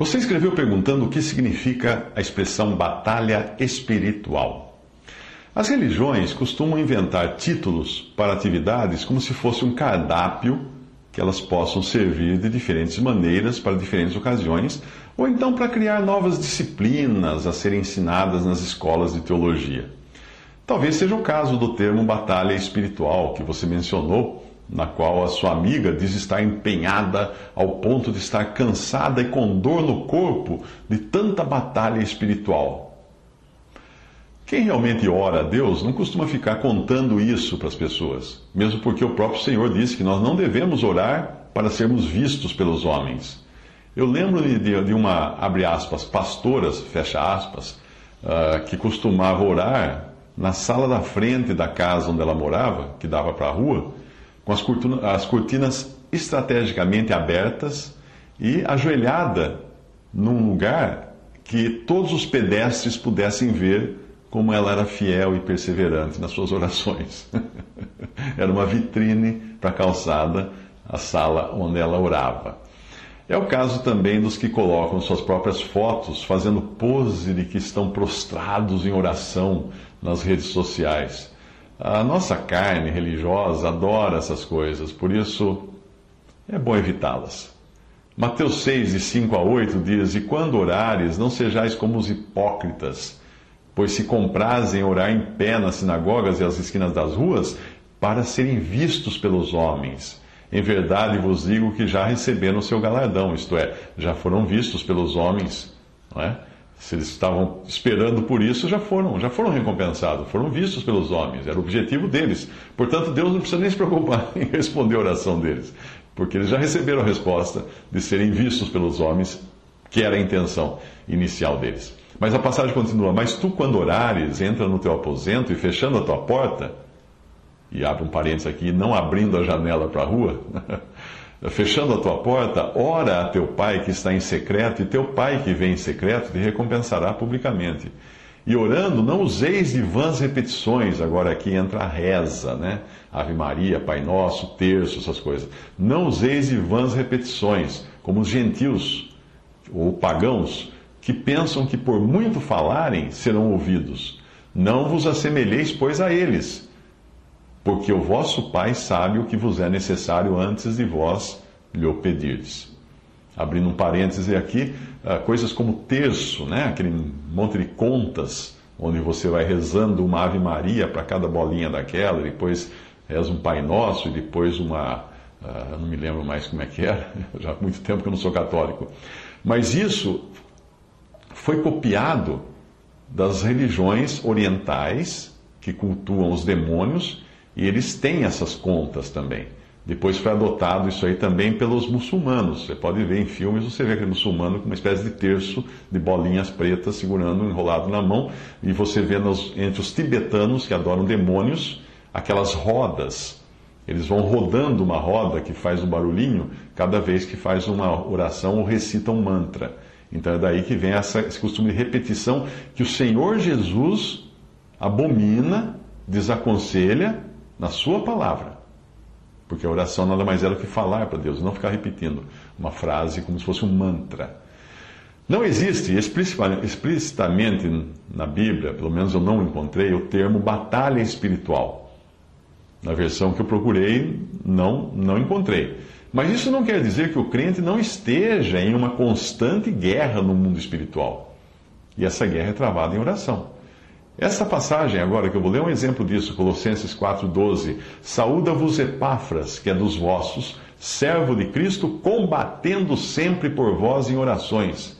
Você escreveu perguntando o que significa a expressão batalha espiritual. As religiões costumam inventar títulos para atividades como se fosse um cardápio que elas possam servir de diferentes maneiras para diferentes ocasiões, ou então para criar novas disciplinas a serem ensinadas nas escolas de teologia. Talvez seja o caso do termo batalha espiritual que você mencionou na qual a sua amiga diz estar empenhada ao ponto de estar cansada e com dor no corpo de tanta batalha espiritual. Quem realmente ora a Deus não costuma ficar contando isso para as pessoas, mesmo porque o próprio Senhor disse que nós não devemos orar para sermos vistos pelos homens. Eu lembro-me de, uma, abre aspas, pastoras, fecha aspas, uh, que costumava orar na sala da frente da casa onde ela morava, que dava para a rua, com as cortinas, as cortinas estrategicamente abertas e ajoelhada num lugar que todos os pedestres pudessem ver como ela era fiel e perseverante nas suas orações. era uma vitrine para a calçada, a sala onde ela orava. É o caso também dos que colocam suas próprias fotos fazendo pose de que estão prostrados em oração nas redes sociais. A nossa carne religiosa adora essas coisas, por isso é bom evitá-las. Mateus 6, de 5 a 8 diz: E quando orares, não sejais como os hipócritas, pois se comprazem orar em pé nas sinagogas e às esquinas das ruas, para serem vistos pelos homens. Em verdade vos digo que já receberam o seu galardão, isto é, já foram vistos pelos homens. Não é? Se eles estavam esperando por isso, já foram, já foram recompensados, foram vistos pelos homens, era o objetivo deles. Portanto, Deus não precisa nem se preocupar em responder a oração deles, porque eles já receberam a resposta de serem vistos pelos homens, que era a intenção inicial deles. Mas a passagem continua: Mas tu, quando orares, entra no teu aposento e fechando a tua porta, e abre um parênteses aqui, não abrindo a janela para a rua. fechando a tua porta, ora a teu pai que está em secreto, e teu pai que vem em secreto te recompensará publicamente. E orando, não useis de vãs repetições, agora aqui entra a reza, né? Ave Maria, Pai Nosso, terço, essas coisas. Não useis de vãs repetições, como os gentios ou pagãos, que pensam que por muito falarem serão ouvidos. Não vos assemelheis, pois, a eles porque o vosso Pai sabe o que vos é necessário antes de vós lhe pedirdes. Abrindo um parêntese aqui, ah, coisas como terço, né? aquele monte de contas, onde você vai rezando uma Ave Maria para cada bolinha daquela, depois reza um Pai Nosso, e depois uma. Uh, não me lembro mais como é que era, já há muito tempo que eu não sou católico. Mas isso foi copiado das religiões orientais que cultuam os demônios e eles têm essas contas também. Depois foi adotado isso aí também pelos muçulmanos. Você pode ver em filmes, você vê aquele muçulmano com uma espécie de terço de bolinhas pretas segurando enrolado na mão. E você vê nos, entre os tibetanos que adoram demônios, aquelas rodas. Eles vão rodando uma roda que faz um barulhinho cada vez que faz uma oração ou recita um mantra. Então é daí que vem essa, esse costume de repetição que o Senhor Jesus abomina, desaconselha na sua palavra. Porque a oração nada mais é do que falar para Deus, não ficar repetindo uma frase como se fosse um mantra. Não existe explicitamente na Bíblia, pelo menos eu não encontrei, o termo batalha espiritual. Na versão que eu procurei, não, não encontrei. Mas isso não quer dizer que o crente não esteja em uma constante guerra no mundo espiritual. E essa guerra é travada em oração. Essa passagem agora que eu vou ler é um exemplo disso, Colossenses 4,12. Saúda-vos Epáfras, que é dos vossos, servo de Cristo, combatendo sempre por vós em orações,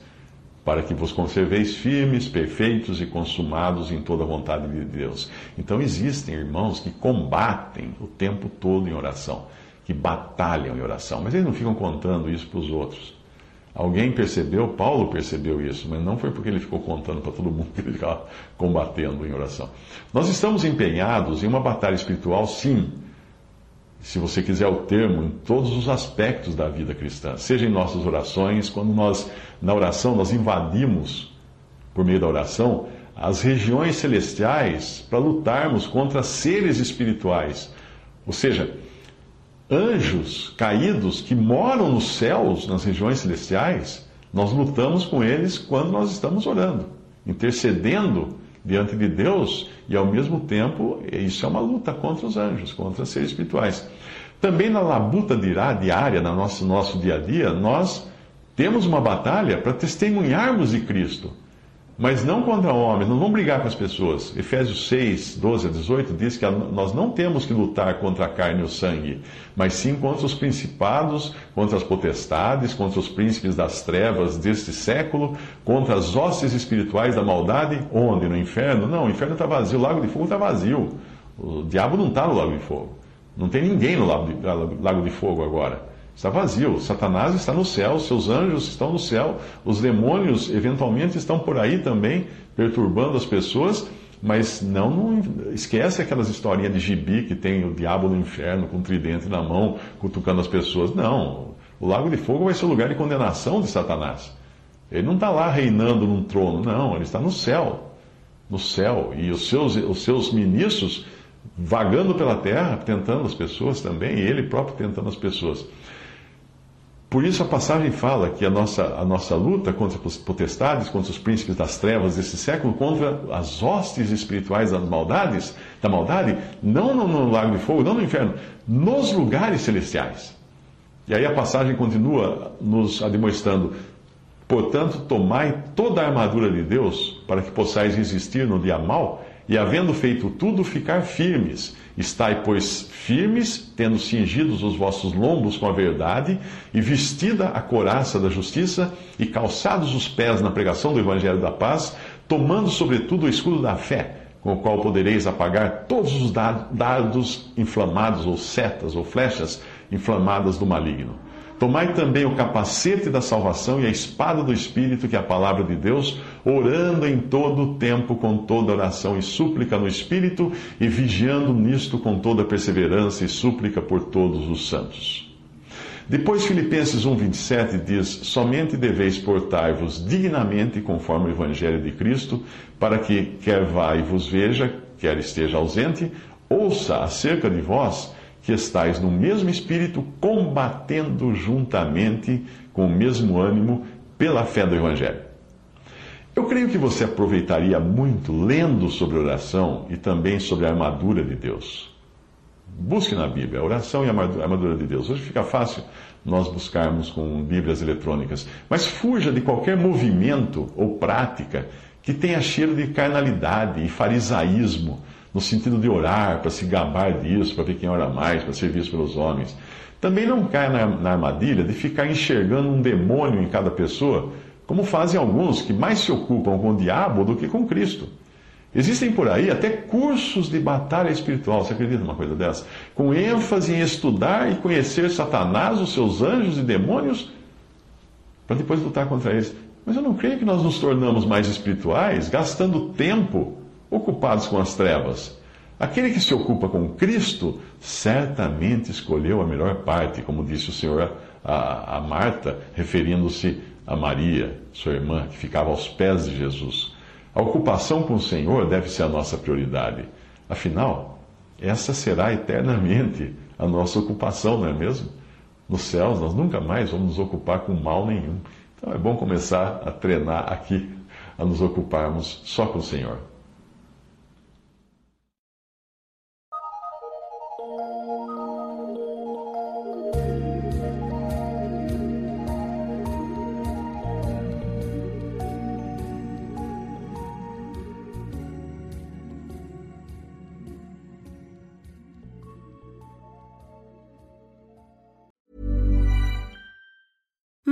para que vos conserveis firmes, perfeitos e consumados em toda a vontade de Deus. Então existem irmãos que combatem o tempo todo em oração, que batalham em oração, mas eles não ficam contando isso para os outros. Alguém percebeu, Paulo percebeu isso, mas não foi porque ele ficou contando para todo mundo que ele ficava combatendo em oração. Nós estamos empenhados em uma batalha espiritual, sim, se você quiser o termo, em todos os aspectos da vida cristã, seja em nossas orações, quando nós, na oração, nós invadimos, por meio da oração, as regiões celestiais para lutarmos contra seres espirituais. Ou seja, anjos caídos que moram nos céus, nas regiões celestiais, nós lutamos com eles quando nós estamos orando, intercedendo diante de Deus e ao mesmo tempo isso é uma luta contra os anjos, contra seres espirituais. Também na labuta diária, no nosso, nosso dia a dia, nós temos uma batalha para testemunharmos de Cristo. Mas não contra homens, não vamos brigar com as pessoas. Efésios 6, 12 a 18 diz que nós não temos que lutar contra a carne e o sangue, mas sim contra os principados, contra as potestades, contra os príncipes das trevas deste século, contra as hostes espirituais da maldade. Onde? No inferno? Não, o inferno está vazio, o lago de fogo está vazio. O diabo não está no lago de fogo. Não tem ninguém no lago de, lago de fogo agora. Está vazio. Satanás está no céu, seus anjos estão no céu, os demônios eventualmente estão por aí também, perturbando as pessoas, mas não, não esquece aquelas historinhas de gibi que tem o diabo no inferno com tridente na mão, cutucando as pessoas. Não. O lago de fogo vai ser o lugar de condenação de Satanás. Ele não está lá reinando num trono, não, ele está no céu. No céu. E os seus, os seus ministros vagando pela terra, tentando as pessoas também, e ele próprio tentando as pessoas. Por isso a passagem fala que a nossa, a nossa luta contra as potestades, contra os príncipes das trevas desse século, contra as hostes espirituais das maldades, da maldade, não no, no lago de fogo, não no inferno, nos lugares celestiais. E aí a passagem continua nos admoestando, portanto, tomai toda a armadura de Deus para que possais resistir no dia mal e havendo feito tudo, ficar firmes. Estai, pois, firmes, tendo cingidos os vossos lombos com a verdade, e vestida a coraça da justiça, e calçados os pés na pregação do evangelho da paz, tomando sobretudo o escudo da fé, com o qual podereis apagar todos os dardos inflamados, ou setas, ou flechas inflamadas do maligno. Tomai também o capacete da salvação e a espada do Espírito, que é a palavra de Deus, orando em todo o tempo com toda oração e súplica no Espírito, e vigiando nisto com toda perseverança e súplica por todos os santos. Depois, Filipenses 1,27 diz: Somente deveis portar-vos dignamente conforme o Evangelho de Cristo, para que, quer vá e vos veja, quer esteja ausente, ouça acerca de vós que estais no mesmo espírito, combatendo juntamente com o mesmo ânimo pela fé do Evangelho. Eu creio que você aproveitaria muito lendo sobre oração e também sobre a armadura de Deus. Busque na Bíblia a oração e a armadura de Deus. Hoje fica fácil nós buscarmos com Bíblias eletrônicas, mas fuja de qualquer movimento ou prática que tenha cheiro de carnalidade e farisaísmo no sentido de orar, para se gabar disso, para ver quem ora mais, para ser visto pelos homens. Também não cai na, na armadilha de ficar enxergando um demônio em cada pessoa, como fazem alguns que mais se ocupam com o diabo do que com Cristo. Existem por aí até cursos de batalha espiritual, você acredita numa coisa dessa? Com ênfase em estudar e conhecer Satanás, os seus anjos e demônios, para depois lutar contra eles. Mas eu não creio que nós nos tornamos mais espirituais gastando tempo ocupados com as trevas. Aquele que se ocupa com Cristo certamente escolheu a melhor parte, como disse o Senhor a, a Marta, referindo-se a Maria, sua irmã, que ficava aos pés de Jesus. A ocupação com o Senhor deve ser a nossa prioridade. Afinal, essa será eternamente a nossa ocupação, não é mesmo? Nos céus, nós nunca mais vamos nos ocupar com mal nenhum. Então é bom começar a treinar aqui, a nos ocuparmos só com o Senhor.